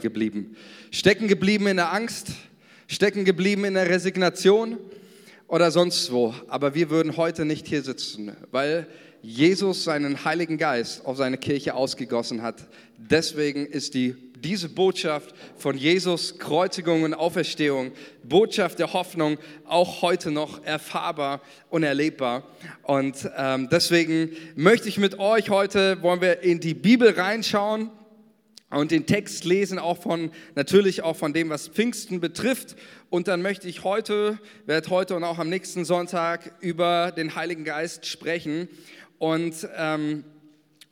geblieben. Stecken geblieben in der Angst, stecken geblieben in der Resignation oder sonst wo. Aber wir würden heute nicht hier sitzen, weil Jesus seinen Heiligen Geist auf seine Kirche ausgegossen hat. Deswegen ist die, diese Botschaft von Jesus, Kreuzigung und Auferstehung, Botschaft der Hoffnung, auch heute noch erfahrbar und erlebbar. Und ähm, deswegen möchte ich mit euch heute, wollen wir in die Bibel reinschauen und den Text lesen, auch von, natürlich auch von dem, was Pfingsten betrifft. Und dann möchte ich heute, werde heute und auch am nächsten Sonntag über den Heiligen Geist sprechen und ähm,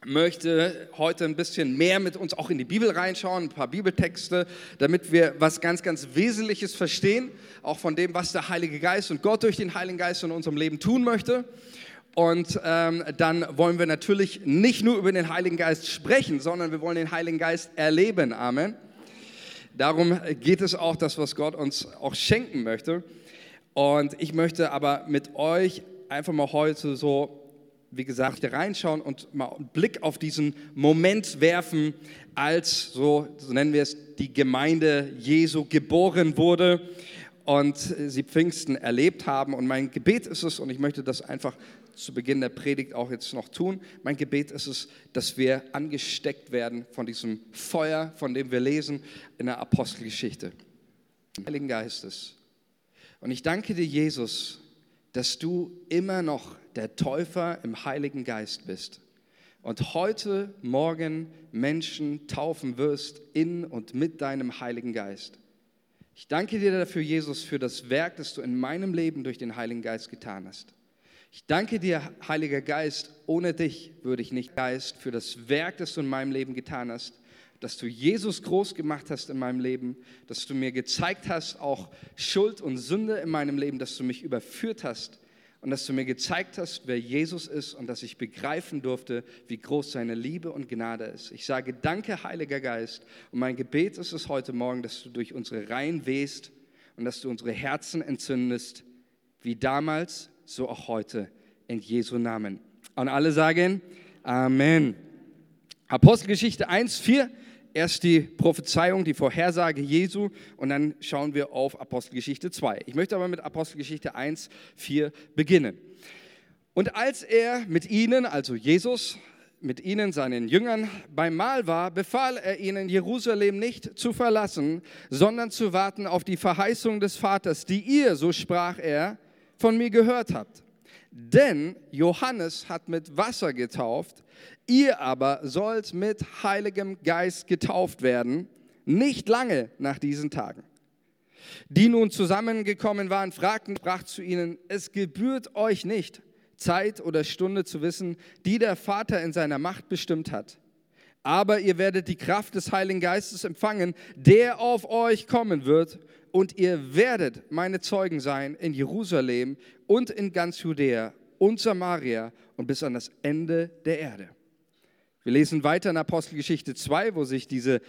möchte heute ein bisschen mehr mit uns auch in die Bibel reinschauen, ein paar Bibeltexte, damit wir was ganz, ganz Wesentliches verstehen, auch von dem, was der Heilige Geist und Gott durch den Heiligen Geist in unserem Leben tun möchte. Und ähm, dann wollen wir natürlich nicht nur über den Heiligen Geist sprechen, sondern wir wollen den Heiligen Geist erleben. Amen. Darum geht es auch, das, was Gott uns auch schenken möchte. Und ich möchte aber mit euch einfach mal heute so, wie gesagt, reinschauen und mal einen Blick auf diesen Moment werfen, als, so, so nennen wir es, die Gemeinde Jesu geboren wurde und sie Pfingsten erlebt haben. Und mein Gebet ist es, und ich möchte das einfach zu Beginn der Predigt auch jetzt noch tun. Mein Gebet ist es, dass wir angesteckt werden von diesem Feuer, von dem wir lesen in der Apostelgeschichte. Heiligen Geistes. Und ich danke dir, Jesus, dass du immer noch der Täufer im Heiligen Geist bist und heute Morgen Menschen taufen wirst in und mit deinem Heiligen Geist. Ich danke dir dafür, Jesus, für das Werk, das du in meinem Leben durch den Heiligen Geist getan hast. Ich danke dir, Heiliger Geist, ohne dich würde ich nicht Geist für das Werk, das du in meinem Leben getan hast, dass du Jesus groß gemacht hast in meinem Leben, dass du mir gezeigt hast, auch Schuld und Sünde in meinem Leben, dass du mich überführt hast und dass du mir gezeigt hast, wer Jesus ist und dass ich begreifen durfte, wie groß seine Liebe und Gnade ist. Ich sage danke, Heiliger Geist, und mein Gebet ist es heute Morgen, dass du durch unsere Reihen wehst und dass du unsere Herzen entzündest, wie damals so auch heute in Jesu Namen. Und alle sagen Amen. Apostelgeschichte 1, 4, erst die Prophezeiung, die Vorhersage Jesu und dann schauen wir auf Apostelgeschichte 2. Ich möchte aber mit Apostelgeschichte 1, 4 beginnen. Und als er mit ihnen, also Jesus, mit ihnen, seinen Jüngern, beim Mahl war, befahl er ihnen, Jerusalem nicht zu verlassen, sondern zu warten auf die Verheißung des Vaters, die ihr, so sprach er, von mir gehört habt. Denn Johannes hat mit Wasser getauft, ihr aber sollt mit Heiligem Geist getauft werden, nicht lange nach diesen Tagen. Die nun zusammengekommen waren, fragten, sprach zu ihnen, es gebührt euch nicht, Zeit oder Stunde zu wissen, die der Vater in seiner Macht bestimmt hat. Aber ihr werdet die Kraft des Heiligen Geistes empfangen, der auf euch kommen wird, und ihr werdet meine Zeugen sein in Jerusalem und in ganz Judäa und Samaria und bis an das Ende der Erde. Wir lesen weiter in Apostelgeschichte 2, wo sich diese,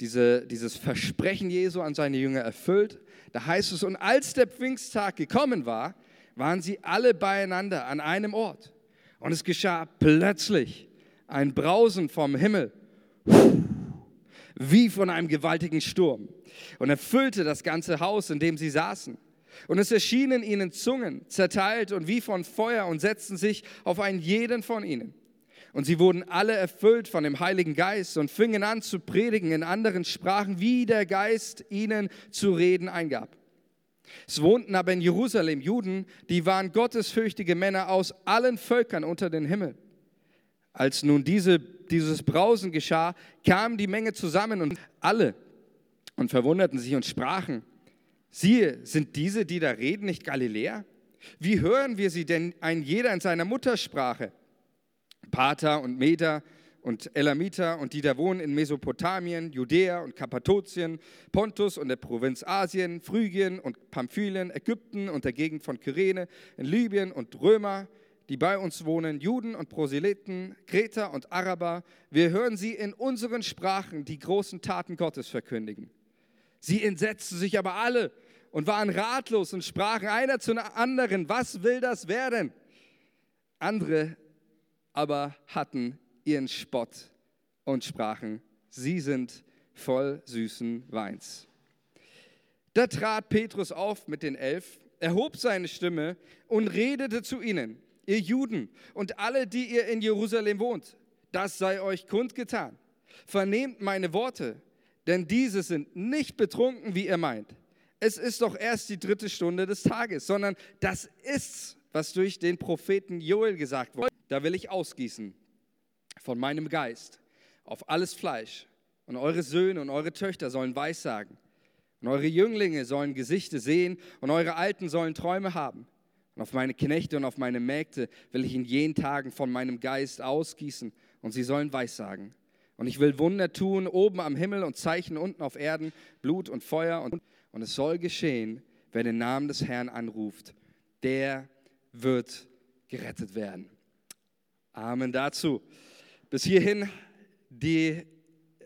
diese, dieses Versprechen Jesu an seine Jünger erfüllt. Da heißt es, und als der Pfingsttag gekommen war, waren sie alle beieinander an einem Ort. Und es geschah plötzlich ein Brausen vom Himmel wie von einem gewaltigen Sturm und erfüllte das ganze Haus, in dem sie saßen. Und es erschienen ihnen Zungen, zerteilt und wie von Feuer und setzten sich auf einen jeden von ihnen. Und sie wurden alle erfüllt von dem Heiligen Geist und fingen an zu predigen in anderen Sprachen, wie der Geist ihnen zu reden eingab. Es wohnten aber in Jerusalem Juden, die waren gottesfürchtige Männer aus allen Völkern unter den Himmel. Als nun diese, dieses Brausen geschah, kam die Menge zusammen und alle und verwunderten sich und sprachen, siehe, sind diese, die da reden, nicht Galiläer? Wie hören wir sie denn ein jeder in seiner Muttersprache? Pater und Meder und Elamiter und die da wohnen in Mesopotamien, Judäa und Kappadokien, Pontus und der Provinz Asien, Phrygien und Pamphylien, Ägypten und der Gegend von Kyrene, in Libyen und Römer, die bei uns wohnen, Juden und Proselyten, Kreter und Araber, wir hören sie in unseren Sprachen die großen Taten Gottes verkündigen. Sie entsetzten sich aber alle und waren ratlos und sprachen einer zu anderen, was will das werden? Andere aber hatten ihren Spott und sprachen, sie sind voll süßen Weins. Da trat Petrus auf mit den Elf, erhob seine Stimme und redete zu ihnen, ihr Juden und alle, die ihr in Jerusalem wohnt, das sei euch kundgetan. Vernehmt meine Worte, denn diese sind nicht betrunken, wie ihr meint. Es ist doch erst die dritte Stunde des Tages, sondern das ist's, was durch den Propheten Joel gesagt wurde. Da will ich ausgießen von meinem Geist auf alles Fleisch. Und eure Söhne und eure Töchter sollen Weissagen. Und eure Jünglinge sollen Gesichter sehen und eure Alten sollen Träume haben. Und auf meine Knechte und auf meine Mägde will ich in jenen Tagen von meinem Geist ausgießen und sie sollen Weissagen. Und ich will Wunder tun oben am Himmel und Zeichen unten auf Erden, Blut und Feuer. Und, und es soll geschehen, wer den Namen des Herrn anruft, der wird gerettet werden. Amen dazu. Bis hierhin die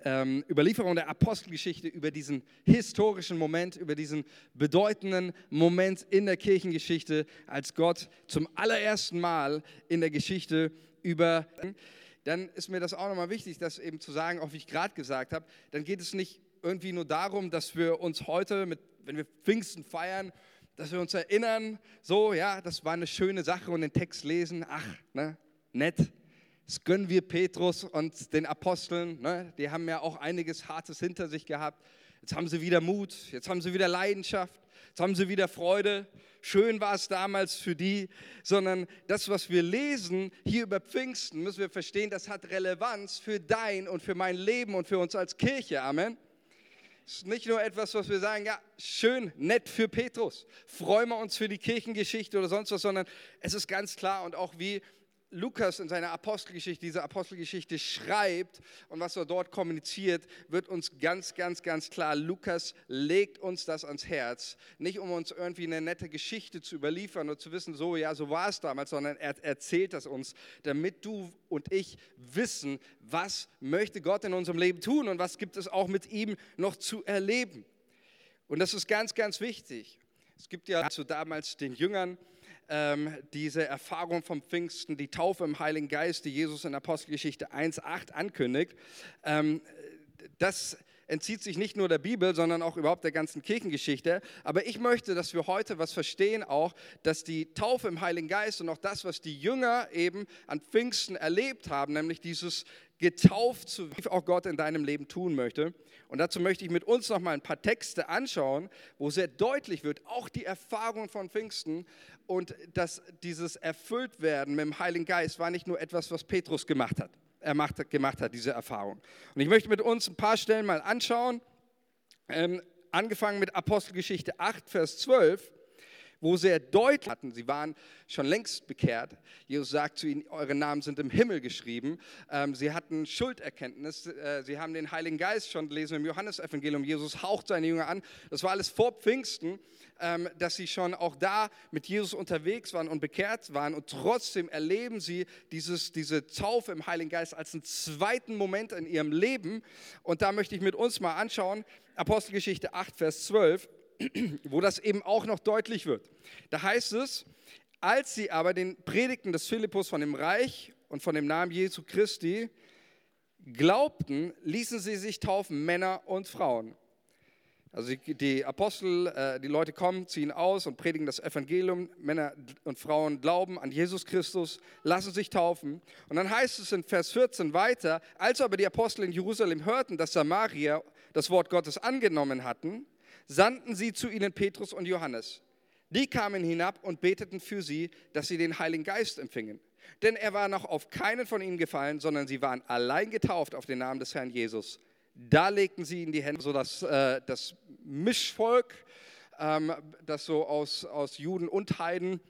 ähm, Überlieferung der Apostelgeschichte über diesen historischen Moment, über diesen bedeutenden Moment in der Kirchengeschichte, als Gott zum allerersten Mal in der Geschichte über dann ist mir das auch nochmal wichtig, das eben zu sagen, auch wie ich gerade gesagt habe, dann geht es nicht irgendwie nur darum, dass wir uns heute, mit, wenn wir Pfingsten feiern, dass wir uns erinnern, so, ja, das war eine schöne Sache und den Text lesen, ach, ne, nett, das gönnen wir Petrus und den Aposteln. Ne? Die haben ja auch einiges Hartes hinter sich gehabt. Jetzt haben sie wieder Mut, jetzt haben sie wieder Leidenschaft, jetzt haben sie wieder Freude. Schön war es damals für die, sondern das, was wir lesen hier über Pfingsten, müssen wir verstehen, das hat Relevanz für dein und für mein Leben und für uns als Kirche. Amen. Es ist nicht nur etwas, was wir sagen, ja, schön, nett für Petrus, freuen wir uns für die Kirchengeschichte oder sonst was, sondern es ist ganz klar und auch wie Lukas in seiner Apostelgeschichte, diese Apostelgeschichte schreibt und was er dort kommuniziert, wird uns ganz, ganz, ganz klar, Lukas legt uns das ans Herz. Nicht um uns irgendwie eine nette Geschichte zu überliefern und zu wissen, so, ja, so war es damals, sondern er erzählt das uns, damit du und ich wissen, was möchte Gott in unserem Leben tun und was gibt es auch mit ihm noch zu erleben. Und das ist ganz, ganz wichtig. Es gibt ja zu damals den Jüngern, ähm, diese Erfahrung vom Pfingsten, die Taufe im Heiligen Geist, die Jesus in Apostelgeschichte 1.8 ankündigt, ähm, das entzieht sich nicht nur der Bibel, sondern auch überhaupt der ganzen Kirchengeschichte. Aber ich möchte, dass wir heute was verstehen auch, dass die Taufe im Heiligen Geist und auch das, was die Jünger eben an Pfingsten erlebt haben, nämlich dieses getauft zu wie auch Gott in deinem Leben tun möchte. Und dazu möchte ich mit uns noch mal ein paar Texte anschauen, wo sehr deutlich wird, auch die Erfahrung von Pfingsten und dass dieses Erfülltwerden mit dem Heiligen Geist war nicht nur etwas, was Petrus gemacht hat er macht, gemacht hat, diese Erfahrung. Und ich möchte mit uns ein paar Stellen mal anschauen, ähm, angefangen mit Apostelgeschichte 8, Vers 12 wo sehr deutlich hatten, sie waren schon längst bekehrt. Jesus sagt zu ihnen, eure Namen sind im Himmel geschrieben. Ähm, sie hatten Schulderkenntnis, äh, sie haben den Heiligen Geist schon gelesen im Johannesevangelium. Jesus haucht seine Jünger an. Das war alles vor Pfingsten, ähm, dass sie schon auch da mit Jesus unterwegs waren und bekehrt waren. Und trotzdem erleben sie dieses, diese Taufe im Heiligen Geist als einen zweiten Moment in ihrem Leben. Und da möchte ich mit uns mal anschauen, Apostelgeschichte 8, Vers 12 wo das eben auch noch deutlich wird. Da heißt es, als sie aber den Predigten des Philippus von dem Reich und von dem Namen Jesu Christi glaubten, ließen sie sich taufen, Männer und Frauen. Also die, Apostel, äh, die Leute kommen, ziehen aus und predigen das Evangelium. Männer und Frauen glauben an Jesus Christus, lassen sich taufen. Und dann heißt es in Vers 14 weiter, als aber die Apostel in Jerusalem hörten, dass Samaria das Wort Gottes angenommen hatten, sandten sie zu ihnen Petrus und Johannes. Die kamen hinab und beteten für sie, dass sie den Heiligen Geist empfingen. Denn er war noch auf keinen von ihnen gefallen, sondern sie waren allein getauft auf den Namen des Herrn Jesus. Da legten sie in die Hände, sodass äh, das Mischvolk, ähm, das so aus, aus Juden und Heiden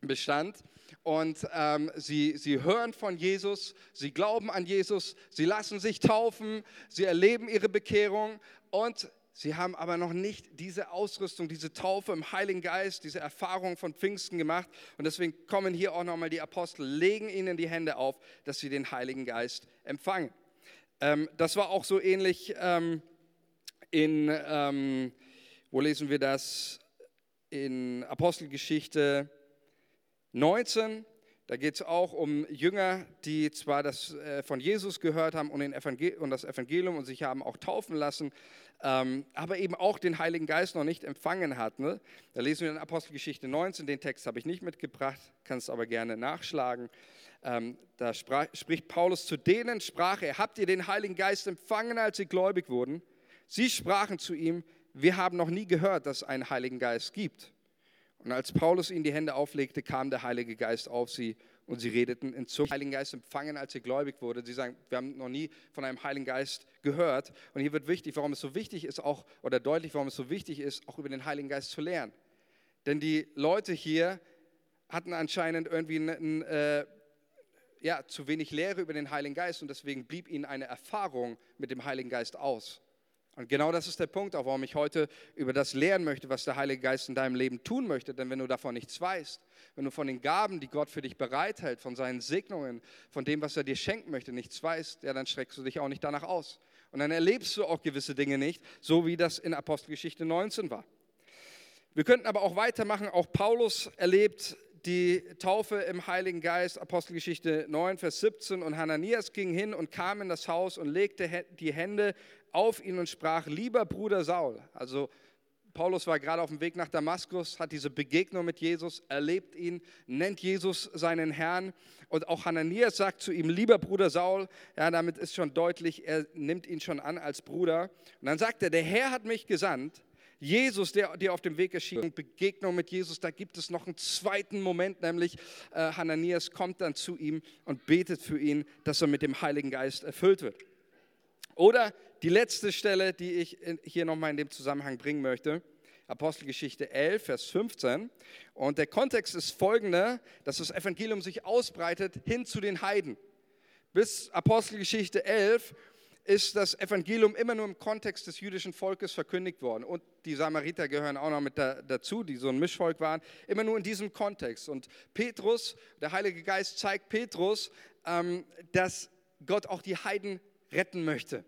bestand. Und ähm, sie, sie hören von Jesus, sie glauben an Jesus, sie lassen sich taufen, sie erleben ihre Bekehrung und Sie haben aber noch nicht diese Ausrüstung, diese Taufe im Heiligen Geist, diese Erfahrung von Pfingsten gemacht. Und deswegen kommen hier auch nochmal die Apostel, legen ihnen die Hände auf, dass sie den Heiligen Geist empfangen. Ähm, das war auch so ähnlich ähm, in, ähm, wo lesen wir das? In Apostelgeschichte 19. Da geht es auch um Jünger, die zwar das äh, von Jesus gehört haben und, Evangel und, das Evangelium und sich haben auch taufen lassen, ähm, aber eben auch den Heiligen Geist noch nicht empfangen hatten. Ne? Da lesen wir in Apostelgeschichte 19, den Text habe ich nicht mitgebracht, kannst aber gerne nachschlagen. Ähm, da sprach, spricht Paulus zu denen, sprach er, habt ihr den Heiligen Geist empfangen, als sie gläubig wurden? Sie sprachen zu ihm, wir haben noch nie gehört, dass es einen Heiligen Geist gibt. Und als Paulus ihnen die Hände auflegte, kam der Heilige Geist auf sie und sie redeten in Zungen. Heiligen Geist empfangen, als sie gläubig wurde. Sie sagen, wir haben noch nie von einem Heiligen Geist gehört. Und hier wird wichtig, warum es so wichtig ist, auch oder deutlich, warum es so wichtig ist, auch über den Heiligen Geist zu lernen. Denn die Leute hier hatten anscheinend irgendwie einen, äh, ja, zu wenig Lehre über den Heiligen Geist und deswegen blieb ihnen eine Erfahrung mit dem Heiligen Geist aus. Und genau das ist der Punkt, auch warum ich heute über das lernen möchte, was der Heilige Geist in deinem Leben tun möchte. Denn wenn du davon nichts weißt, wenn du von den Gaben, die Gott für dich bereithält, von seinen Segnungen, von dem, was er dir schenken möchte, nichts weißt, ja, dann streckst du dich auch nicht danach aus. Und dann erlebst du auch gewisse Dinge nicht, so wie das in Apostelgeschichte 19 war. Wir könnten aber auch weitermachen. Auch Paulus erlebt die Taufe im Heiligen Geist, Apostelgeschichte 9, Vers 17. Und Hananias ging hin und kam in das Haus und legte die Hände auf ihn und sprach, lieber Bruder Saul. Also Paulus war gerade auf dem Weg nach Damaskus, hat diese Begegnung mit Jesus, erlebt ihn, nennt Jesus seinen Herrn. Und auch Hananias sagt zu ihm, lieber Bruder Saul, ja, damit ist schon deutlich, er nimmt ihn schon an als Bruder. Und dann sagt er, der Herr hat mich gesandt, Jesus, der dir auf dem Weg erschien, Begegnung mit Jesus, da gibt es noch einen zweiten Moment, nämlich äh, Hananias kommt dann zu ihm und betet für ihn, dass er mit dem Heiligen Geist erfüllt wird. Oder die letzte Stelle, die ich hier nochmal in dem Zusammenhang bringen möchte, Apostelgeschichte 11, Vers 15. Und der Kontext ist folgender, dass das Evangelium sich ausbreitet hin zu den Heiden. Bis Apostelgeschichte 11 ist das Evangelium immer nur im Kontext des jüdischen Volkes verkündigt worden. Und die Samariter gehören auch noch mit da, dazu, die so ein Mischvolk waren. Immer nur in diesem Kontext. Und Petrus, der Heilige Geist zeigt Petrus, ähm, dass Gott auch die Heiden retten möchte.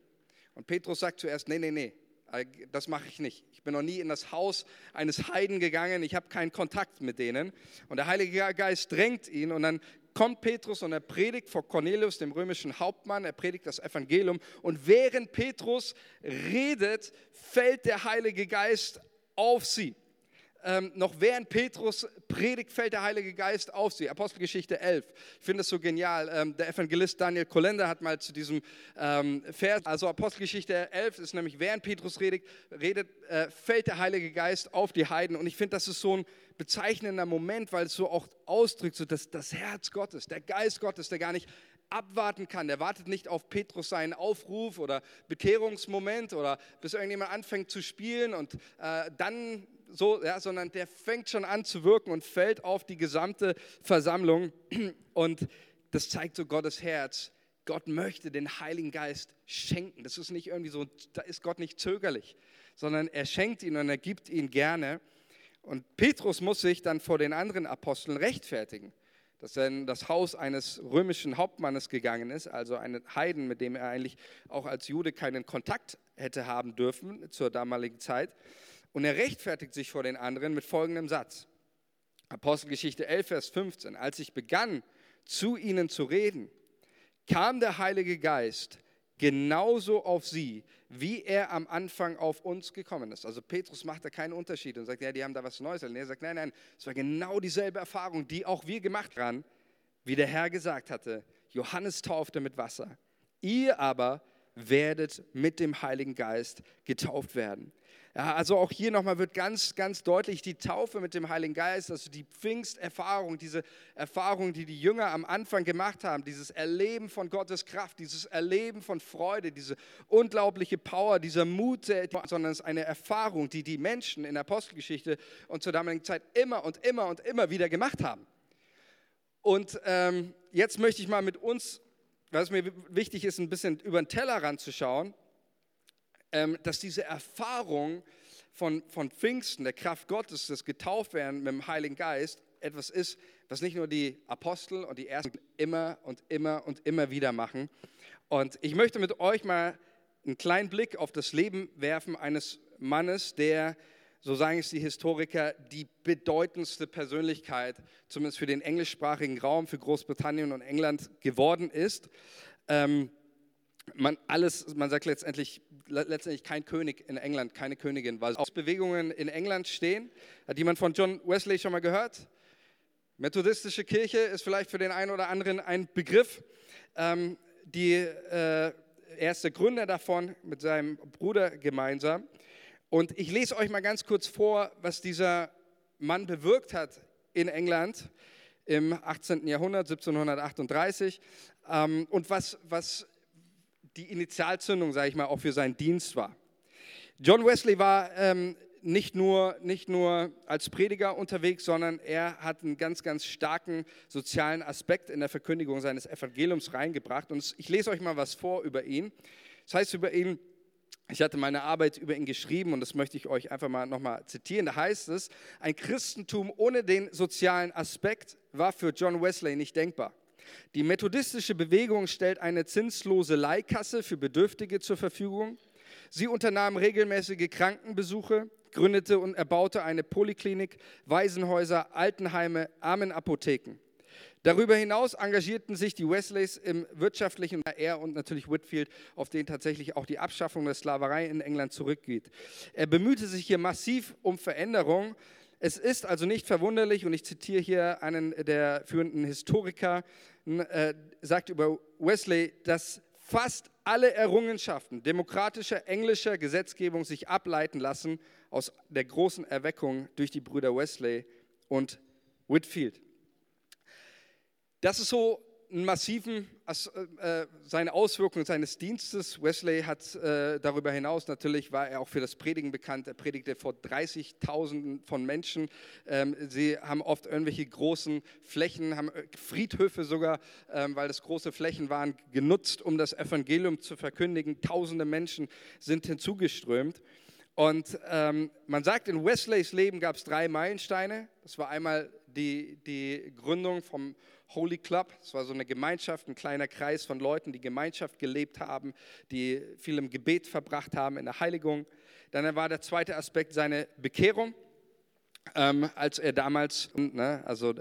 Und Petrus sagt zuerst, nee, nee, nee, äh, das mache ich nicht. Ich bin noch nie in das Haus eines Heiden gegangen, ich habe keinen Kontakt mit denen. Und der Heilige Geist drängt ihn und dann kommt Petrus und er predigt vor Cornelius, dem römischen Hauptmann, er predigt das Evangelium und während Petrus redet, fällt der Heilige Geist auf sie ähm, noch während Petrus predigt, fällt der Heilige Geist auf sie. Apostelgeschichte 11. Ich finde es so genial. Ähm, der Evangelist Daniel Kolender hat mal zu diesem ähm, Vers, also Apostelgeschichte 11 ist nämlich, während Petrus redet, redet äh, fällt der Heilige Geist auf die Heiden. Und ich finde, das ist so ein bezeichnender Moment, weil es so auch ausdrückt, so dass das Herz Gottes, der Geist Gottes, der gar nicht abwarten kann. Der wartet nicht auf Petrus seinen Aufruf oder Bekehrungsmoment oder bis irgendjemand anfängt zu spielen und äh, dann so, ja, sondern der fängt schon an zu wirken und fällt auf die gesamte Versammlung. Und das zeigt so Gottes Herz. Gott möchte den Heiligen Geist schenken. Das ist nicht irgendwie so, da ist Gott nicht zögerlich, sondern er schenkt ihn und er gibt ihn gerne. Und Petrus muss sich dann vor den anderen Aposteln rechtfertigen, dass er in das Haus eines römischen Hauptmannes gegangen ist, also einen Heiden, mit dem er eigentlich auch als Jude keinen Kontakt hätte haben dürfen zur damaligen Zeit. Und er rechtfertigt sich vor den anderen mit folgendem Satz. Apostelgeschichte 11, Vers 15. Als ich begann, zu ihnen zu reden, kam der Heilige Geist genauso auf sie, wie er am Anfang auf uns gekommen ist. Also Petrus macht da keinen Unterschied und sagt, ja, die haben da was Neues. Und er sagt, nein, nein, es war genau dieselbe Erfahrung, die auch wir gemacht haben, wie der Herr gesagt hatte. Johannes taufte mit Wasser. Ihr aber werdet mit dem Heiligen Geist getauft werden. Ja, also auch hier nochmal wird ganz, ganz deutlich die Taufe mit dem Heiligen Geist, also die Pfingsterfahrung, diese Erfahrung, die die Jünger am Anfang gemacht haben, dieses Erleben von Gottes Kraft, dieses Erleben von Freude, diese unglaubliche Power, dieser Mut, sondern es ist eine Erfahrung, die die Menschen in der Apostelgeschichte und zur damaligen Zeit immer und immer und immer wieder gemacht haben. Und ähm, jetzt möchte ich mal mit uns was mir wichtig ist, ein bisschen über den Tellerrand zu schauen, ähm, dass diese Erfahrung von, von Pfingsten, der Kraft Gottes, das Getauftwerden mit dem Heiligen Geist, etwas ist, was nicht nur die Apostel und die Ersten immer und immer und immer wieder machen. Und ich möchte mit euch mal einen kleinen Blick auf das Leben werfen eines Mannes, der so sagen es die Historiker, die bedeutendste Persönlichkeit, zumindest für den englischsprachigen Raum, für Großbritannien und England geworden ist. Ähm, man, alles, man sagt letztendlich, letztendlich kein König in England, keine Königin, weil Bewegungen in England stehen. Hat jemand von John Wesley schon mal gehört? Methodistische Kirche ist vielleicht für den einen oder anderen ein Begriff. Ähm, die, äh, er Gründer davon mit seinem Bruder gemeinsam. Und ich lese euch mal ganz kurz vor, was dieser Mann bewirkt hat in England im 18. Jahrhundert, 1738, ähm, und was, was die Initialzündung, sage ich mal, auch für seinen Dienst war. John Wesley war ähm, nicht, nur, nicht nur als Prediger unterwegs, sondern er hat einen ganz, ganz starken sozialen Aspekt in der Verkündigung seines Evangeliums reingebracht. Und ich lese euch mal was vor über ihn. Das heißt über ihn, ich hatte meine Arbeit über ihn geschrieben und das möchte ich euch einfach mal nochmal zitieren. Da heißt es, ein Christentum ohne den sozialen Aspekt war für John Wesley nicht denkbar. Die methodistische Bewegung stellt eine zinslose Leihkasse für Bedürftige zur Verfügung. Sie unternahm regelmäßige Krankenbesuche, gründete und erbaute eine Poliklinik, Waisenhäuser, Altenheime, Armenapotheken. Darüber hinaus engagierten sich die Wesleys im wirtschaftlichen, er und natürlich Whitfield, auf den tatsächlich auch die Abschaffung der Sklaverei in England zurückgeht. Er bemühte sich hier massiv um Veränderung. Es ist also nicht verwunderlich, und ich zitiere hier einen der führenden Historiker, äh, sagt über Wesley, dass fast alle Errungenschaften demokratischer englischer Gesetzgebung sich ableiten lassen aus der großen Erweckung durch die Brüder Wesley und Whitfield. Das ist so einen massiven, äh, äh, seine Auswirkungen seines Dienstes. Wesley hat äh, darüber hinaus, natürlich war er auch für das Predigen bekannt. Er predigte vor 30.000 von Menschen. Ähm, sie haben oft irgendwelche großen Flächen, haben äh, Friedhöfe sogar, ähm, weil das große Flächen waren, genutzt, um das Evangelium zu verkündigen. Tausende Menschen sind hinzugeströmt. Und ähm, man sagt, in Wesleys Leben gab es drei Meilensteine. Das war einmal die, die Gründung vom Holy Club. Es war so eine Gemeinschaft, ein kleiner Kreis von Leuten, die Gemeinschaft gelebt haben, die viel im Gebet verbracht haben, in der Heiligung. Dann war der zweite Aspekt seine Bekehrung, ähm, als er damals, ne, also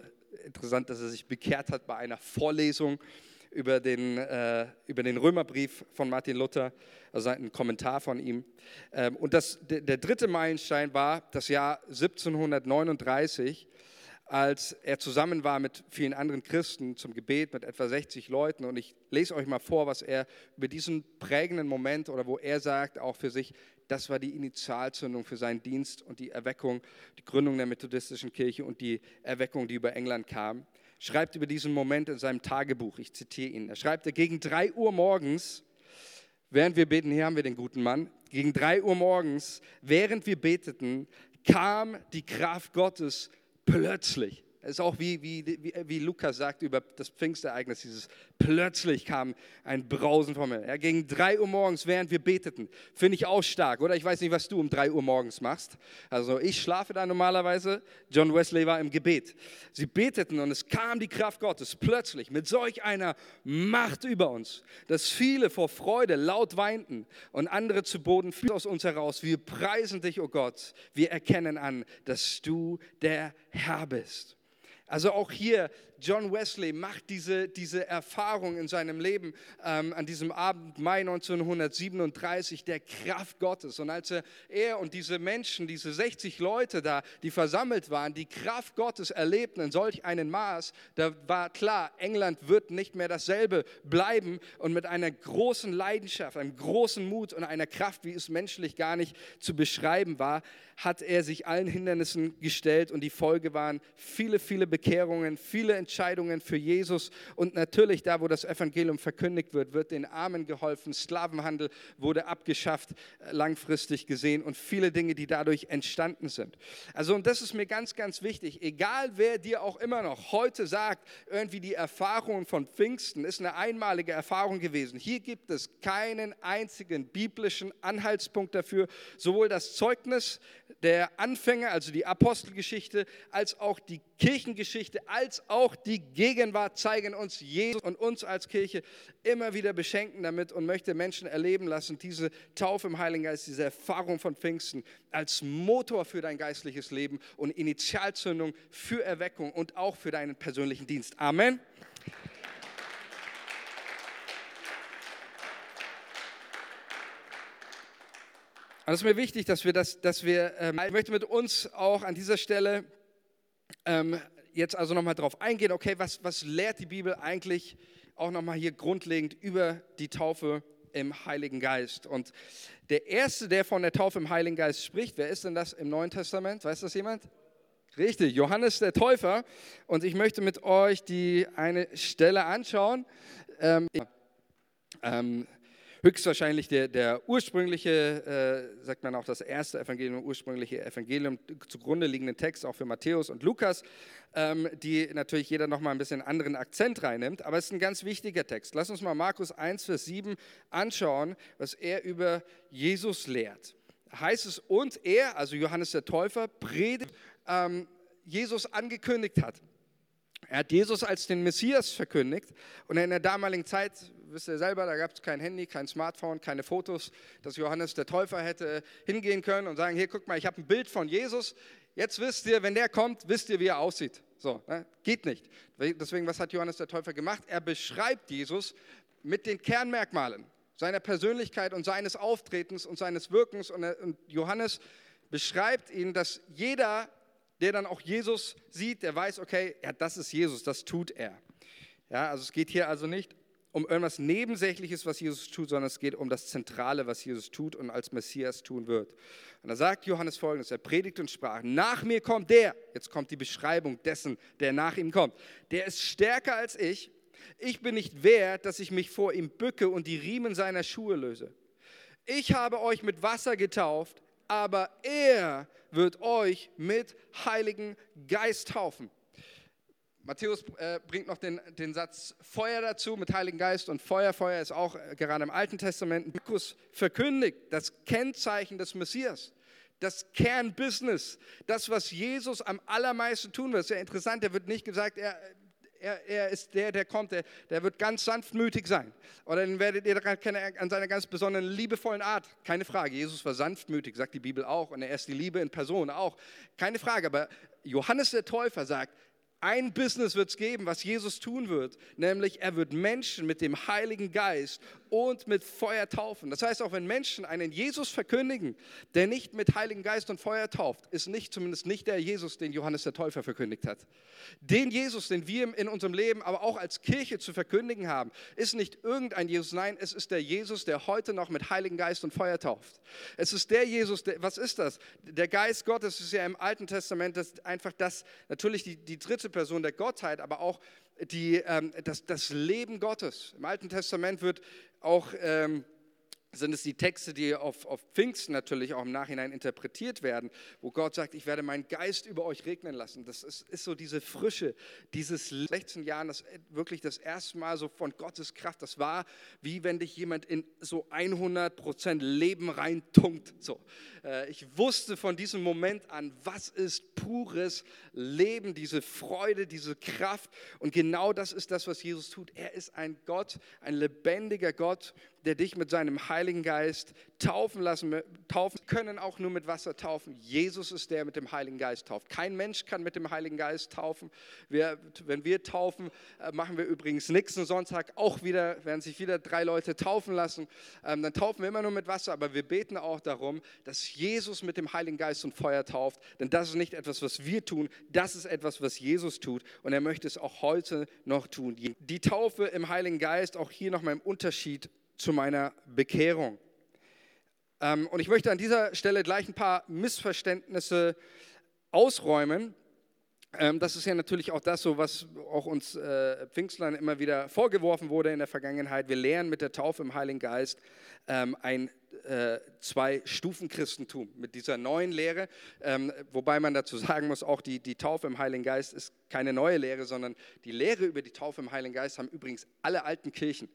interessant, dass er sich bekehrt hat bei einer Vorlesung über den, äh, über den Römerbrief von Martin Luther, also ein Kommentar von ihm. Ähm, und das, der, der dritte Meilenstein war das Jahr 1739 als er zusammen war mit vielen anderen Christen zum Gebet mit etwa 60 Leuten. Und ich lese euch mal vor, was er über diesen prägenden Moment oder wo er sagt, auch für sich, das war die Initialzündung für seinen Dienst und die Erweckung, die Gründung der methodistischen Kirche und die Erweckung, die über England kam. Schreibt über diesen Moment in seinem Tagebuch, ich zitiere ihn. Er schreibt, gegen drei Uhr morgens, während wir beten, hier haben wir den guten Mann, gegen drei Uhr morgens, während wir beteten, kam die Kraft Gottes plötzlich. Es ist auch wie, wie, wie, wie Lukas sagt über das Pfingstereignis, dieses plötzlich kam ein Brausen vom Himmel. Ja, gegen drei Uhr morgens, während wir beteten. Finde ich auch stark, oder? Ich weiß nicht, was du um drei Uhr morgens machst. Also ich schlafe da normalerweise. John Wesley war im Gebet. Sie beteten und es kam die Kraft Gottes plötzlich mit solch einer Macht über uns, dass viele vor Freude laut weinten und andere zu Boden fielen aus uns heraus. Wir preisen dich, o oh Gott. Wir erkennen an, dass du der Herr bist. Also auch hier, John Wesley macht diese, diese Erfahrung in seinem Leben ähm, an diesem Abend Mai 1937 der Kraft Gottes. Und als er, er und diese Menschen, diese 60 Leute da, die versammelt waren, die Kraft Gottes erlebten in solch einem Maß, da war klar, England wird nicht mehr dasselbe bleiben. Und mit einer großen Leidenschaft, einem großen Mut und einer Kraft, wie es menschlich gar nicht zu beschreiben war, hat er sich allen Hindernissen gestellt. Und die Folge waren viele, viele Bekehrungen, viele Entscheidungen für Jesus. Und natürlich da, wo das Evangelium verkündigt wird, wird den Armen geholfen, Sklavenhandel wurde abgeschafft, äh, langfristig gesehen. Und viele Dinge, die dadurch entstanden sind. Also und das ist mir ganz, ganz wichtig, egal wer dir auch immer noch heute sagt, irgendwie die Erfahrung von Pfingsten ist eine einmalige Erfahrung gewesen. Hier gibt es keinen einzigen biblischen Anhaltspunkt dafür, sowohl das Zeugnis der Anfänger, also die Apostelgeschichte, als auch die Kirchengeschichte als auch die Gegenwart zeigen uns Jesus und uns als Kirche immer wieder beschenken damit und möchte Menschen erleben lassen, diese Taufe im Heiligen Geist, diese Erfahrung von Pfingsten als Motor für dein geistliches Leben und Initialzündung für Erweckung und auch für deinen persönlichen Dienst. Amen. Und es ist mir wichtig, dass wir das, dass wir, ähm, ich möchte mit uns auch an dieser Stelle ähm, jetzt also nochmal drauf eingehen, okay, was, was lehrt die Bibel eigentlich auch nochmal hier grundlegend über die Taufe im Heiligen Geist? Und der Erste, der von der Taufe im Heiligen Geist spricht, wer ist denn das im Neuen Testament? Weiß das jemand? Richtig, Johannes der Täufer. Und ich möchte mit euch die eine Stelle anschauen. Ähm, ähm, höchstwahrscheinlich der, der ursprüngliche, äh, sagt man auch das erste Evangelium, ursprüngliche Evangelium zugrunde liegenden Text, auch für Matthäus und Lukas, ähm, die natürlich jeder nochmal ein bisschen anderen Akzent reinnimmt, aber es ist ein ganz wichtiger Text. Lass uns mal Markus 1, Vers 7 anschauen, was er über Jesus lehrt. Heißt es, und er, also Johannes der Täufer, predigt, ähm, Jesus angekündigt hat. Er hat Jesus als den Messias verkündigt und in der damaligen Zeit wisst ihr selber, da gab es kein Handy, kein Smartphone, keine Fotos, dass Johannes der Täufer hätte hingehen können und sagen, hier, guck mal, ich habe ein Bild von Jesus. Jetzt wisst ihr, wenn der kommt, wisst ihr, wie er aussieht. So, ne? geht nicht. Deswegen, was hat Johannes der Täufer gemacht? Er beschreibt Jesus mit den Kernmerkmalen seiner Persönlichkeit und seines Auftretens und seines Wirkens. Und Johannes beschreibt ihn, dass jeder, der dann auch Jesus sieht, der weiß, okay, ja, das ist Jesus, das tut er. Ja, also es geht hier also nicht um irgendwas Nebensächliches, was Jesus tut, sondern es geht um das Zentrale, was Jesus tut und als Messias tun wird. Und da sagt Johannes folgendes: Er predigt und sprach: Nach mir kommt der, jetzt kommt die Beschreibung dessen, der nach ihm kommt. Der ist stärker als ich. Ich bin nicht wert, dass ich mich vor ihm bücke und die Riemen seiner Schuhe löse. Ich habe euch mit Wasser getauft, aber er wird euch mit Heiligen Geist taufen. Matthäus äh, bringt noch den, den Satz Feuer dazu mit Heiligen Geist und Feuer. Feuer ist auch äh, gerade im Alten Testament. Markus verkündigt das Kennzeichen des Messias, das Kernbusiness, das, was Jesus am allermeisten tun wird. Sehr interessant, er wird nicht gesagt, er, er, er, ist der, der kommt, der, der wird ganz sanftmütig sein. Oder den werdet ihr an seiner ganz besonderen liebevollen Art. Keine Frage. Jesus war sanftmütig, sagt die Bibel auch. Und er ist die Liebe in Person auch. Keine Frage. Aber Johannes der Täufer sagt, ein Business wird es geben, was Jesus tun wird, nämlich er wird Menschen mit dem Heiligen Geist und mit Feuer taufen. Das heißt, auch wenn Menschen einen Jesus verkündigen, der nicht mit Heiligen Geist und Feuer tauft, ist nicht zumindest nicht der Jesus, den Johannes der Täufer verkündigt hat. Den Jesus, den wir in unserem Leben, aber auch als Kirche zu verkündigen haben, ist nicht irgendein Jesus, nein, es ist der Jesus, der heute noch mit Heiligen Geist und Feuer tauft. Es ist der Jesus, der, was ist das? Der Geist Gottes ist ja im Alten Testament das einfach das, natürlich die, die dritte Person der Gottheit, aber auch die, ähm, das, das Leben Gottes. Im Alten Testament wird auch ähm, sind es die Texte, die auf, auf Pfingsten natürlich auch im Nachhinein interpretiert werden, wo Gott sagt, ich werde meinen Geist über euch regnen lassen. Das ist, ist so diese Frische, dieses 16 Jahren, das wirklich das erste Mal so von Gottes Kraft, das war wie wenn dich jemand in so 100 Prozent Leben reintunkt. So, äh, ich wusste von diesem Moment an, was ist pures Leben, diese Freude, diese Kraft und genau das ist das, was Jesus tut. Er ist ein Gott, ein lebendiger Gott der dich mit seinem Heiligen Geist taufen lassen, taufen können auch nur mit Wasser taufen. Jesus ist der mit dem Heiligen Geist tauft. Kein Mensch kann mit dem Heiligen Geist taufen. Wir, wenn wir taufen, äh, machen wir übrigens nächsten Sonntag auch wieder, werden sich wieder drei Leute taufen lassen. Ähm, dann taufen wir immer nur mit Wasser, aber wir beten auch darum, dass Jesus mit dem Heiligen Geist und Feuer tauft. Denn das ist nicht etwas, was wir tun, das ist etwas, was Jesus tut. Und er möchte es auch heute noch tun. Die Taufe im Heiligen Geist, auch hier nochmal im Unterschied zu meiner Bekehrung. Ähm, und ich möchte an dieser Stelle gleich ein paar Missverständnisse ausräumen. Ähm, das ist ja natürlich auch das, so, was auch uns äh, Pfingstlern immer wieder vorgeworfen wurde in der Vergangenheit. Wir lehren mit der Taufe im Heiligen Geist ähm, ein äh, Zwei-Stufen-Christentum mit dieser neuen Lehre. Ähm, wobei man dazu sagen muss, auch die, die Taufe im Heiligen Geist ist keine neue Lehre, sondern die Lehre über die Taufe im Heiligen Geist haben übrigens alle alten Kirchen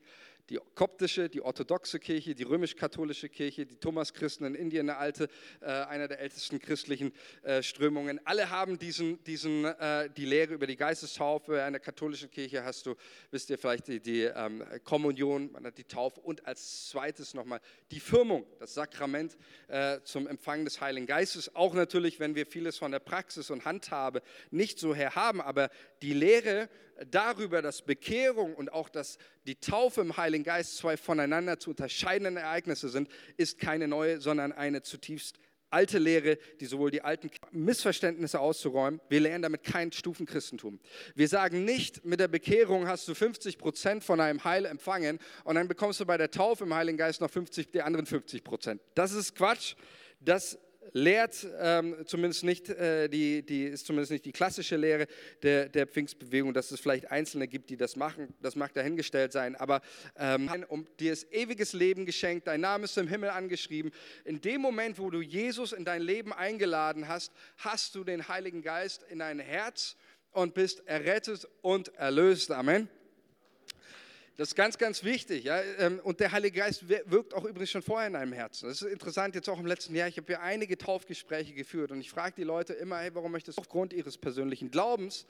die koptische, die orthodoxe Kirche, die römisch-katholische Kirche, die Thomas-Christen in Indien, eine alte, äh, einer der ältesten christlichen äh, Strömungen. Alle haben diesen, diesen, äh, die Lehre über die Geistestaufe. In der katholischen Kirche hast du, wisst ihr vielleicht, die, die ähm, Kommunion, man hat die Taufe und als zweites nochmal die Firmung, das Sakrament äh, zum Empfang des Heiligen Geistes. Auch natürlich, wenn wir vieles von der Praxis und Handhabe nicht so her haben, aber die Lehre darüber, dass Bekehrung und auch dass die Taufe im Heiligen Geist zwei voneinander zu unterscheidenden Ereignisse sind, ist keine neue, sondern eine zutiefst alte Lehre, die sowohl die alten Missverständnisse auszuräumen. Wir lernen damit kein Stufenchristentum. Wir sagen nicht, mit der Bekehrung hast du 50 Prozent von einem Heil empfangen und dann bekommst du bei der Taufe im Heiligen Geist noch 50, die anderen 50 Prozent. Das ist Quatsch. Das lehrt ähm, zumindest nicht äh, die, die ist zumindest nicht die klassische Lehre der, der Pfingstbewegung, dass es vielleicht Einzelne gibt, die das machen. Das mag dahingestellt sein, aber ähm, um dir ist ewiges Leben geschenkt, dein Name ist im Himmel angeschrieben. In dem Moment, wo du Jesus in dein Leben eingeladen hast, hast du den Heiligen Geist in dein Herz und bist errettet und erlöst. Amen. Das ist ganz, ganz wichtig. Ja? Ähm, und der Heilige Geist wirkt auch übrigens schon vorher in deinem Herzen. Das ist interessant, jetzt auch im letzten Jahr. Ich habe hier einige Taufgespräche geführt und ich frage die Leute immer, hey, warum möchtest du aufgrund ihres persönlichen Glaubens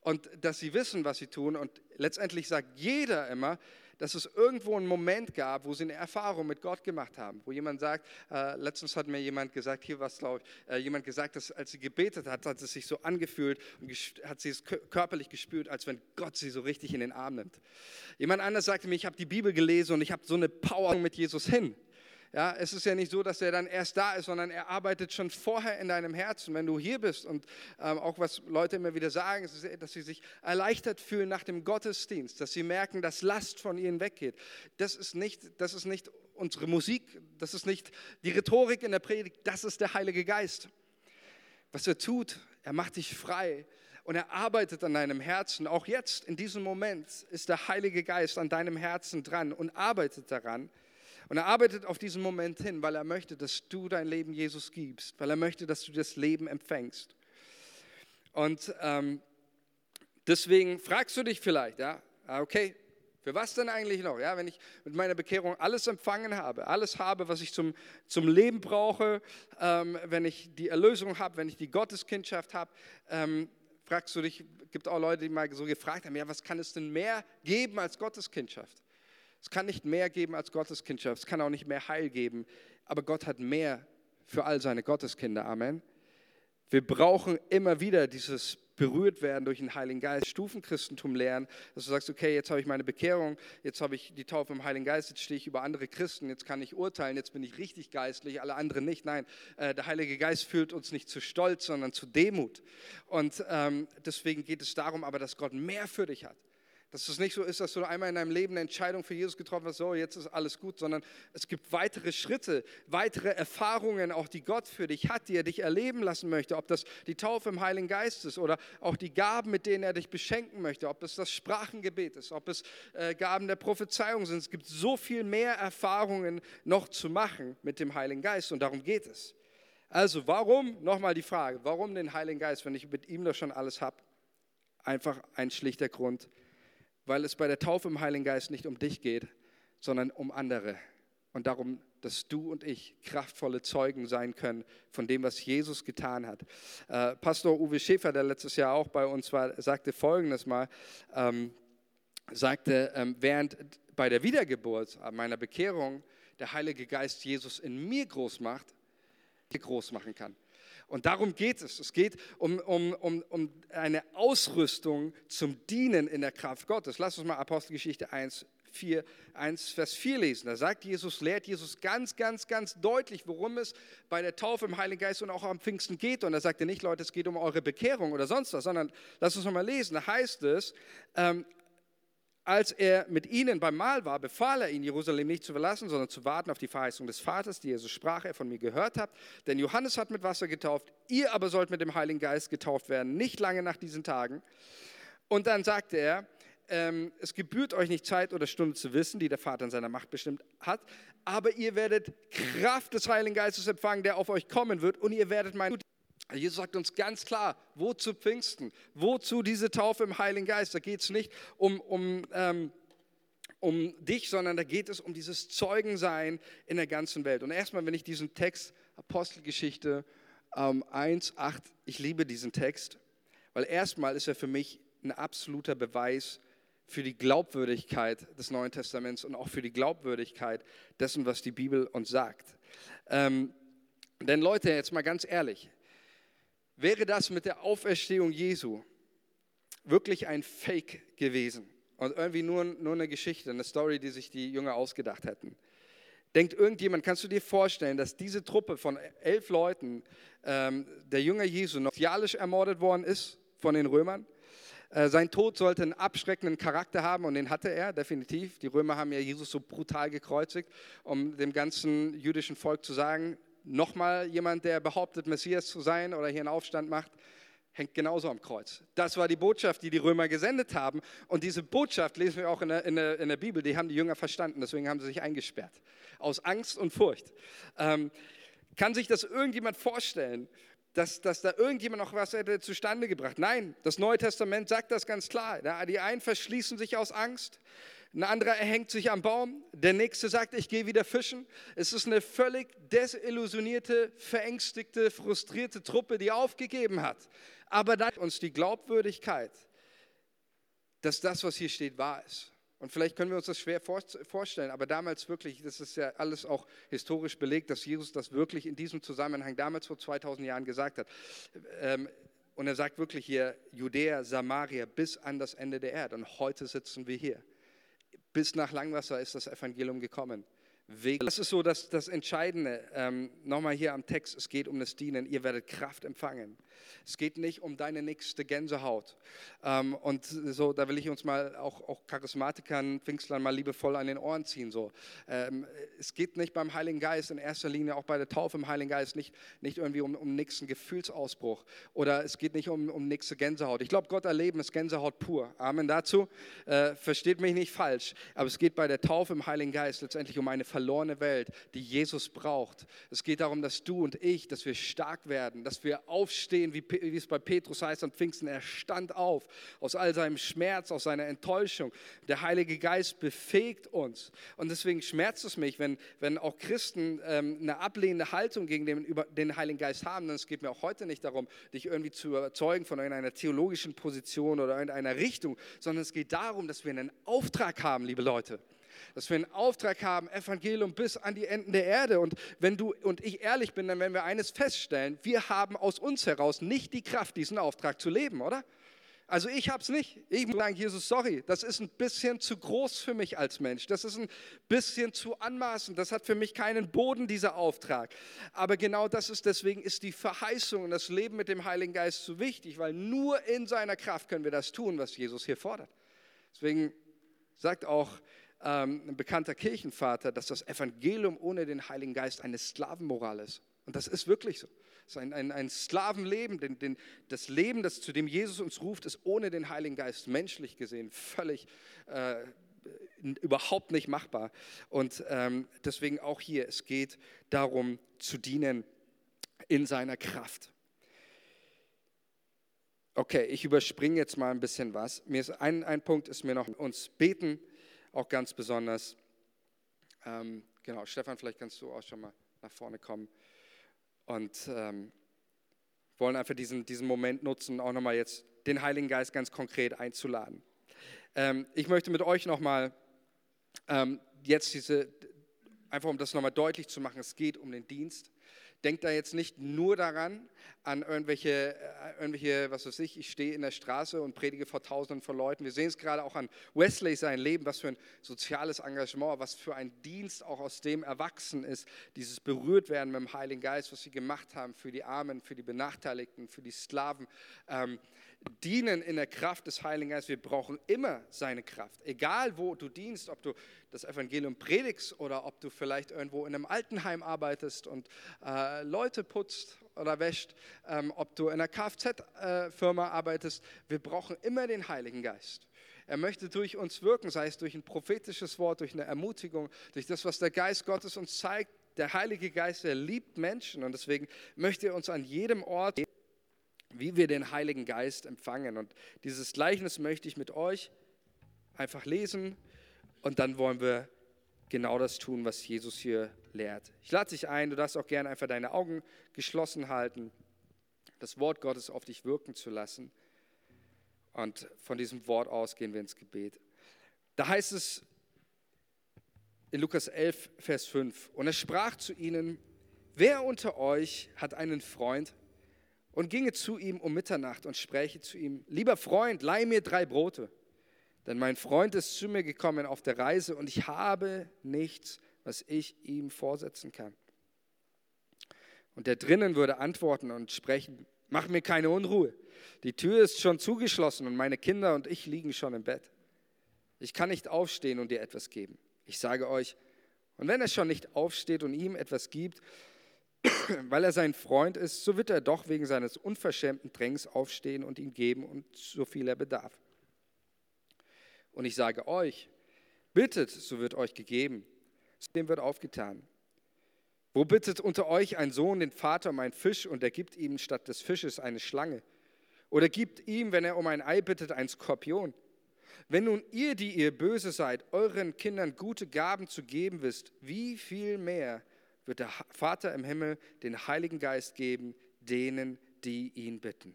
und dass sie wissen, was sie tun. Und letztendlich sagt jeder immer, dass es irgendwo einen Moment gab, wo sie eine Erfahrung mit Gott gemacht haben, wo jemand sagt, äh, letztens hat mir jemand gesagt, hier was glaube ich, äh, jemand gesagt, dass als sie gebetet hat, hat es sich so angefühlt und hat sie es körperlich gespürt, als wenn Gott sie so richtig in den Arm nimmt. Jemand anders sagte mir, ich habe die Bibel gelesen und ich habe so eine Power mit Jesus hin. Ja, es ist ja nicht so, dass er dann erst da ist, sondern er arbeitet schon vorher in deinem Herzen, wenn du hier bist. Und ähm, auch was Leute immer wieder sagen, ist, dass sie sich erleichtert fühlen nach dem Gottesdienst, dass sie merken, dass Last von ihnen weggeht. Das ist nicht, das ist nicht unsere Musik, das ist nicht die Rhetorik in der Predigt, das ist der Heilige Geist. Was er tut, er macht dich frei und er arbeitet an deinem Herzen. Auch jetzt, in diesem Moment, ist der Heilige Geist an deinem Herzen dran und arbeitet daran. Und er arbeitet auf diesen Moment hin, weil er möchte, dass du dein Leben Jesus gibst, weil er möchte, dass du das Leben empfängst. Und ähm, deswegen fragst du dich vielleicht, ja, ah, okay, für was denn eigentlich noch? Ja, wenn ich mit meiner Bekehrung alles empfangen habe, alles habe, was ich zum, zum Leben brauche, ähm, wenn ich die Erlösung habe, wenn ich die Gotteskindschaft habe, ähm, fragst du dich, gibt auch Leute, die mal so gefragt haben, ja, was kann es denn mehr geben als Gotteskindschaft? Es kann nicht mehr geben als Gotteskindschaft. Es kann auch nicht mehr Heil geben. Aber Gott hat mehr für all seine Gotteskinder. Amen. Wir brauchen immer wieder dieses berührt werden durch den Heiligen Geist, Stufenchristentum lernen, dass du sagst, okay, jetzt habe ich meine Bekehrung, jetzt habe ich die Taufe im Heiligen Geist, jetzt stehe ich über andere Christen, jetzt kann ich urteilen, jetzt bin ich richtig geistlich, alle anderen nicht. Nein, äh, der Heilige Geist führt uns nicht zu Stolz, sondern zu Demut. Und ähm, deswegen geht es darum aber, dass Gott mehr für dich hat. Dass es nicht so ist, dass du einmal in deinem Leben eine Entscheidung für Jesus getroffen hast, so jetzt ist alles gut, sondern es gibt weitere Schritte, weitere Erfahrungen, auch die Gott für dich hat, die er dich erleben lassen möchte. Ob das die Taufe im Heiligen Geist ist oder auch die Gaben, mit denen er dich beschenken möchte, ob es das Sprachengebet ist, ob es äh, Gaben der Prophezeiung sind. Es gibt so viel mehr Erfahrungen noch zu machen mit dem Heiligen Geist und darum geht es. Also warum, nochmal die Frage, warum den Heiligen Geist, wenn ich mit ihm doch schon alles habe? Einfach ein schlichter Grund, weil es bei der Taufe im Heiligen Geist nicht um dich geht, sondern um andere. Und darum, dass du und ich kraftvolle Zeugen sein können von dem, was Jesus getan hat. Äh, Pastor Uwe Schäfer, der letztes Jahr auch bei uns war, sagte Folgendes mal, ähm, sagte, ähm, während bei der Wiedergeburt, meiner Bekehrung, der Heilige Geist Jesus in mir groß macht, groß machen kann. Und darum geht es. Es geht um, um, um, um eine Ausrüstung zum Dienen in der Kraft Gottes. Lass uns mal Apostelgeschichte 1, 4, 1, Vers 4 lesen. Da sagt Jesus, lehrt Jesus ganz, ganz, ganz deutlich, worum es bei der Taufe im Heiligen Geist und auch am Pfingsten geht. Und da sagt er nicht, Leute, es geht um eure Bekehrung oder sonst was, sondern lass uns mal lesen. Da heißt es, ähm, als er mit ihnen beim Mahl war, befahl er ihnen, Jerusalem nicht zu verlassen, sondern zu warten auf die Verheißung des Vaters, die Jesus sprach, er von mir gehört habt. Denn Johannes hat mit Wasser getauft, ihr aber sollt mit dem Heiligen Geist getauft werden, nicht lange nach diesen Tagen. Und dann sagte er, ähm, es gebührt euch nicht Zeit oder Stunde zu wissen, die der Vater in seiner Macht bestimmt hat, aber ihr werdet Kraft des Heiligen Geistes empfangen, der auf euch kommen wird, und ihr werdet mein Jesus sagt uns ganz klar, wozu Pfingsten, wozu diese Taufe im Heiligen Geist. Da geht es nicht um, um, ähm, um dich, sondern da geht es um dieses Zeugensein in der ganzen Welt. Und erstmal, wenn ich diesen Text, Apostelgeschichte ähm, 1, 8, ich liebe diesen Text, weil erstmal ist er für mich ein absoluter Beweis für die Glaubwürdigkeit des Neuen Testaments und auch für die Glaubwürdigkeit dessen, was die Bibel uns sagt. Ähm, denn Leute, jetzt mal ganz ehrlich, wäre das mit der Auferstehung Jesu wirklich ein Fake gewesen und irgendwie nur, nur eine Geschichte, eine Story, die sich die Jünger ausgedacht hätten? Denkt irgendjemand, kannst du dir vorstellen, dass diese Truppe von elf Leuten, ähm, der Jünger Jesu, noch thealisch ermordet worden ist von den Römern? Äh, sein Tod sollte einen abschreckenden Charakter haben und den hatte er definitiv. Die Römer haben ja Jesus so brutal gekreuzigt, um dem ganzen jüdischen Volk zu sagen, nochmal jemand, der behauptet, Messias zu sein oder hier einen Aufstand macht, hängt genauso am Kreuz. Das war die Botschaft, die die Römer gesendet haben. Und diese Botschaft lesen wir auch in der, in der, in der Bibel, die haben die Jünger verstanden, deswegen haben sie sich eingesperrt. Aus Angst und Furcht. Ähm, kann sich das irgendjemand vorstellen, dass, dass da irgendjemand noch was hätte zustande gebracht. Nein, das Neue Testament sagt das ganz klar. Die einen verschließen sich aus Angst, ein anderer erhängt sich am Baum, der nächste sagt, ich gehe wieder fischen. Es ist eine völlig desillusionierte, verängstigte, frustrierte Truppe, die aufgegeben hat. Aber dann uns die Glaubwürdigkeit, dass das, was hier steht, wahr ist. Und vielleicht können wir uns das schwer vorstellen, aber damals wirklich, das ist ja alles auch historisch belegt, dass Jesus das wirklich in diesem Zusammenhang damals vor 2000 Jahren gesagt hat. Ähm, und er sagt wirklich hier, Judäa, Samaria bis an das Ende der Erde. Und heute sitzen wir hier. Bis nach Langwasser ist das Evangelium gekommen. Das ist so das, das Entscheidende. Ähm, Nochmal hier am Text, es geht um das Dienen. Ihr werdet Kraft empfangen. Es geht nicht um deine nächste Gänsehaut. Ähm, und so, da will ich uns mal auch, auch Charismatikern, Pfingstlern mal liebevoll an den Ohren ziehen. So. Ähm, es geht nicht beim Heiligen Geist, in erster Linie auch bei der Taufe im Heiligen Geist, nicht, nicht irgendwie um, um nächsten Gefühlsausbruch. Oder es geht nicht um, um nächste Gänsehaut. Ich glaube, Gott erleben ist Gänsehaut pur. Amen dazu. Äh, versteht mich nicht falsch. Aber es geht bei der Taufe im Heiligen Geist letztendlich um eine verlorene Welt, die Jesus braucht. Es geht darum, dass du und ich, dass wir stark werden, dass wir aufstehen, wie, wie es bei Petrus heißt an Pfingsten. Er stand auf aus all seinem Schmerz, aus seiner Enttäuschung. Der Heilige Geist befähigt uns. Und deswegen schmerzt es mich, wenn, wenn auch Christen ähm, eine ablehnende Haltung gegen den, über, den Heiligen Geist haben. Denn es geht mir auch heute nicht darum, dich irgendwie zu überzeugen von irgendeiner theologischen Position oder irgendeiner Richtung, sondern es geht darum, dass wir einen Auftrag haben, liebe Leute dass wir einen Auftrag haben, Evangelium bis an die Enden der Erde. Und wenn du und ich ehrlich bin, dann werden wir eines feststellen, wir haben aus uns heraus nicht die Kraft, diesen Auftrag zu leben, oder? Also ich habe es nicht. Ich muss sagen, Jesus, sorry, das ist ein bisschen zu groß für mich als Mensch. Das ist ein bisschen zu anmaßend. Das hat für mich keinen Boden, dieser Auftrag. Aber genau das ist, deswegen ist die Verheißung und das Leben mit dem Heiligen Geist so wichtig, weil nur in seiner Kraft können wir das tun, was Jesus hier fordert. Deswegen sagt auch ähm, ein bekannter Kirchenvater, dass das Evangelium ohne den Heiligen Geist eine Sklavenmoral ist. Und das ist wirklich so. Es ist ein, ein, ein Sklavenleben. Den, den, das Leben, das, zu dem Jesus uns ruft, ist ohne den Heiligen Geist menschlich gesehen völlig äh, überhaupt nicht machbar. Und ähm, deswegen auch hier, es geht darum zu dienen in seiner Kraft. Okay, ich überspringe jetzt mal ein bisschen was. Mir ist ein, ein Punkt ist mir noch uns beten auch ganz besonders. Ähm, genau, Stefan, vielleicht kannst du auch schon mal nach vorne kommen. Und ähm, wollen einfach diesen, diesen Moment nutzen, auch nochmal jetzt den Heiligen Geist ganz konkret einzuladen. Ähm, ich möchte mit euch nochmal ähm, jetzt diese, einfach um das nochmal deutlich zu machen, es geht um den Dienst. Denkt da jetzt nicht nur daran, an irgendwelche, äh, irgendwelche, was weiß ich, ich stehe in der Straße und predige vor Tausenden von Leuten. Wir sehen es gerade auch an Wesley sein Leben, was für ein soziales Engagement, was für ein Dienst auch aus dem erwachsen ist, dieses berührt werden mit dem Heiligen Geist, was sie gemacht haben für die Armen, für die Benachteiligten, für die Sklaven. Ähm, dienen in der Kraft des Heiligen Geistes. Wir brauchen immer seine Kraft. Egal wo du dienst, ob du das Evangelium predigst oder ob du vielleicht irgendwo in einem Altenheim arbeitest und äh, Leute putzt oder wäscht, ähm, ob du in einer Kfz-Firma äh, arbeitest, wir brauchen immer den Heiligen Geist. Er möchte durch uns wirken, sei es durch ein prophetisches Wort, durch eine Ermutigung, durch das, was der Geist Gottes uns zeigt. Der Heilige Geist, er liebt Menschen und deswegen möchte er uns an jedem Ort, wie wir den Heiligen Geist empfangen. Und dieses Gleichnis möchte ich mit euch einfach lesen Und dann wollen wir genau das tun, was Jesus hier lehrt. Ich lade dich ein, du darfst auch gerne einfach deine Augen geschlossen halten, das Wort Gottes auf dich wirken zu lassen. Und von diesem Wort aus gehen wir ins Gebet. Da heißt es in Lukas 11, Vers 5, und er sprach zu ihnen, wer unter euch hat einen Freund und ginge zu ihm um Mitternacht und spräche zu ihm, lieber Freund, leih mir drei Brote, denn mein Freund ist zu mir gekommen auf der Reise und ich habe nichts, was ich ihm vorsetzen kann. Und der drinnen würde antworten und sprechen, mach mir keine Unruhe, die Tür ist schon zugeschlossen und meine Kinder und ich liegen schon im Bett. Ich kann nicht aufstehen und dir etwas geben. Ich sage euch, und wenn er schon nicht aufsteht und ihm etwas gibt, weil er sein Freund ist, so wird er doch wegen seines unverschämten Drängens aufstehen und ihm geben und so viel er bedarf. Und ich sage euch, bittet, so wird euch gegeben, dem wird aufgetan. Wo bittet unter euch ein Sohn den Vater um einen Fisch und er gibt ihm statt des Fisches eine Schlange? Oder gibt ihm, wenn er um ein Ei bittet, einen Skorpion? Wenn nun ihr, die ihr böse seid, euren Kindern gute Gaben zu geben wisst, wie viel mehr wird der Vater im Himmel den Heiligen Geist geben, denen, die ihn bitten.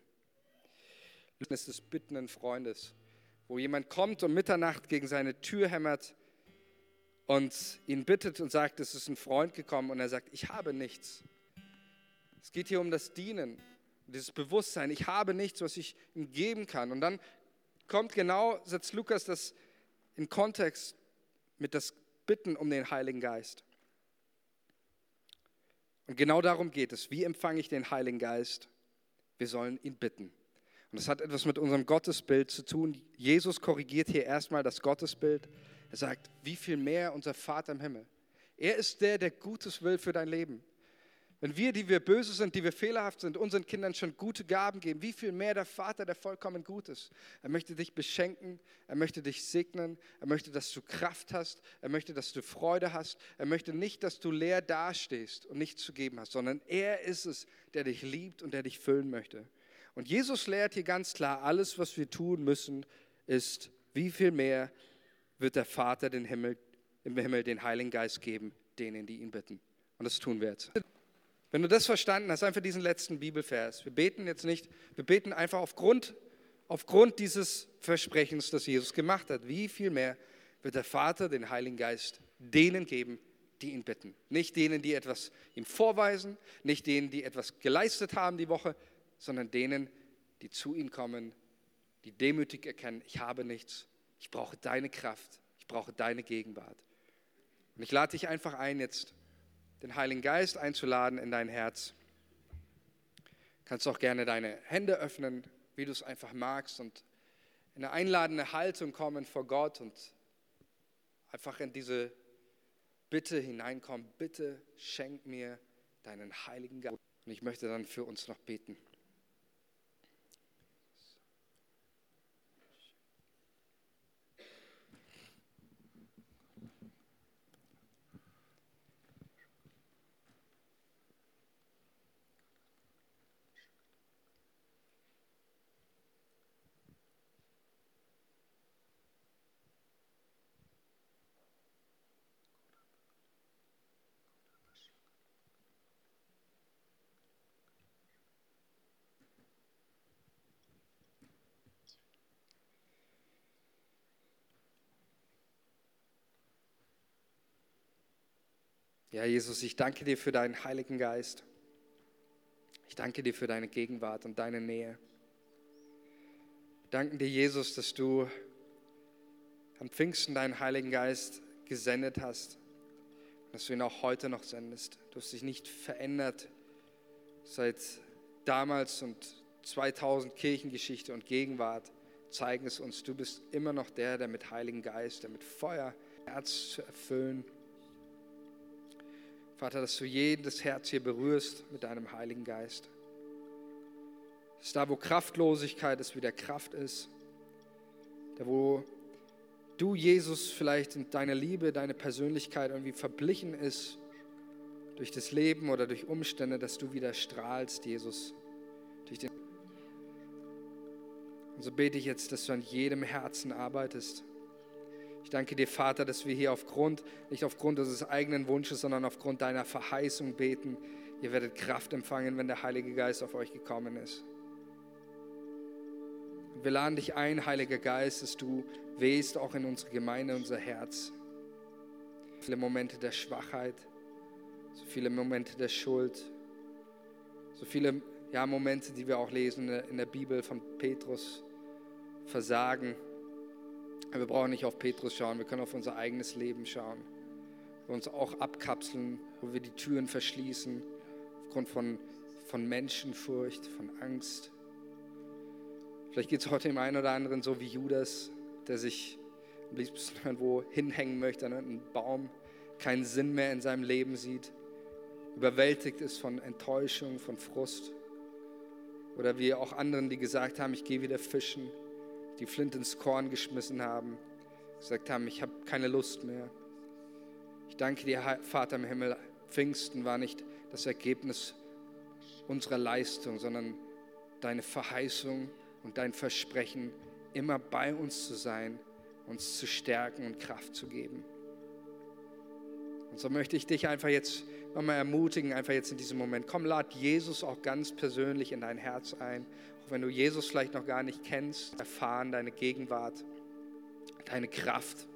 Das ist des bittenden Freundes, wo jemand kommt und Mitternacht gegen seine Tür hämmert und ihn bittet und sagt, es ist ein Freund gekommen und er sagt, ich habe nichts. Es geht hier um das Dienen, dieses Bewusstsein, ich habe nichts, was ich ihm geben kann. Und dann kommt genau, setzt Lukas das in Kontext mit das Bitten um den Heiligen Geist. Und genau darum geht es. Wie empfange ich den Heiligen Geist? Wir sollen ihn bitten. Und das hat etwas mit unserem Gottesbild zu tun. Jesus korrigiert hier erstmal das Gottesbild. Er sagt, wie viel mehr unser Vater im Himmel. Er ist der, der Gutes will für dein Leben. Wenn wir, die wir böse sind, die wir fehlerhaft sind, unseren Kindern schon gute Gaben geben, wie viel mehr der Vater, der vollkommen gut ist. Er möchte dich beschenken, er möchte dich segnen, er möchte, dass du Kraft hast, er möchte, dass du Freude hast, er möchte nicht, dass du leer dastehst und nichts zu geben hast, sondern er ist es, der dich liebt und der dich füllen möchte. Und Jesus lehrt hier ganz klar, alles, was wir tun müssen, ist, wie viel mehr wird der Vater den Himmel, im Himmel den Heiligen Geist geben, denen, die ihn bitten. Und das tun wir jetzt. Wenn du das verstanden hast, einfach diesen letzten Bibelvers. Wir beten jetzt nicht, wir beten einfach aufgrund, aufgrund dieses Versprechens, das Jesus gemacht hat. Wie viel mehr wird der Vater den Heiligen Geist denen geben, die ihn bitten. Nicht denen, die etwas ihm vorweisen, nicht denen, die etwas geleistet haben die Woche, sondern denen, die zu ihm kommen, die demütig erkennen, ich habe nichts, ich brauche deine Kraft, ich brauche deine Gegenwart. Und ich lade dich einfach ein, jetzt den Heiligen Geist einzuladen in dein Herz. Kannst auch gerne deine Hände öffnen, wie du es einfach magst und in eine einladende Haltung kommen vor Gott und einfach in diese Bitte hineinkommen. Bitte schenk mir deinen Heiligen Geist. Und ich möchte dann für uns noch beten. Ja, Jesus, ich danke dir für deinen Heiligen Geist. Ich danke dir für deine Gegenwart und deine Nähe. Wir danken dir, Jesus, dass du am Pfingsten deinen Heiligen Geist gesendet hast, dass du ihn auch heute noch sendest. Du hast dich nicht verändert seit damals und 2000 Kirchengeschichte und Gegenwart zeigen es uns. Du bist immer noch der, der mit Heiligen Geist, der mit Feuer Herz zu erfüllen Vater, dass du jedes Herz hier berührst mit deinem Heiligen Geist. Dass da, wo Kraftlosigkeit ist, wieder Kraft ist. Da, wo du, Jesus, vielleicht in deiner Liebe, deine Persönlichkeit irgendwie verblichen ist durch das Leben oder durch Umstände, dass du wieder strahlst, Jesus. Durch den und so bete ich jetzt, dass du an jedem Herzen arbeitest. Ich danke dir, Vater, dass wir hier aufgrund, nicht aufgrund unseres eigenen Wunsches, sondern aufgrund deiner Verheißung beten. Ihr werdet Kraft empfangen, wenn der Heilige Geist auf euch gekommen ist. Wir laden dich ein, Heiliger Geist, dass du wehst auch in unsere Gemeinde, unser Herz. Viele Momente der Schwachheit, so viele Momente der Schuld, so viele ja, Momente, die wir auch lesen in der, in der Bibel von Petrus, Versagen. Wir brauchen nicht auf Petrus schauen, wir können auf unser eigenes Leben schauen. Wir uns auch abkapseln, wo wir die Türen verschließen, aufgrund von, von Menschenfurcht, von Angst. Vielleicht geht es heute dem einen oder anderen so wie Judas, der sich am liebsten irgendwo hinhängen möchte an einen Baum, keinen Sinn mehr in seinem Leben sieht, überwältigt ist von Enttäuschung, von Frust. Oder wie auch anderen, die gesagt haben, ich gehe wieder fischen, die Flint ins Korn geschmissen haben, gesagt haben, ich habe keine Lust mehr. Ich danke dir, Vater im Himmel, Pfingsten war nicht das Ergebnis unserer Leistung, sondern deine Verheißung und dein Versprechen, immer bei uns zu sein, uns zu stärken und Kraft zu geben. Und so möchte ich dich einfach jetzt nochmal ermutigen, einfach jetzt in diesem Moment. Komm, lad Jesus auch ganz persönlich in dein Herz ein. Wenn du Jesus vielleicht noch gar nicht kennst, erfahren deine Gegenwart, deine Kraft.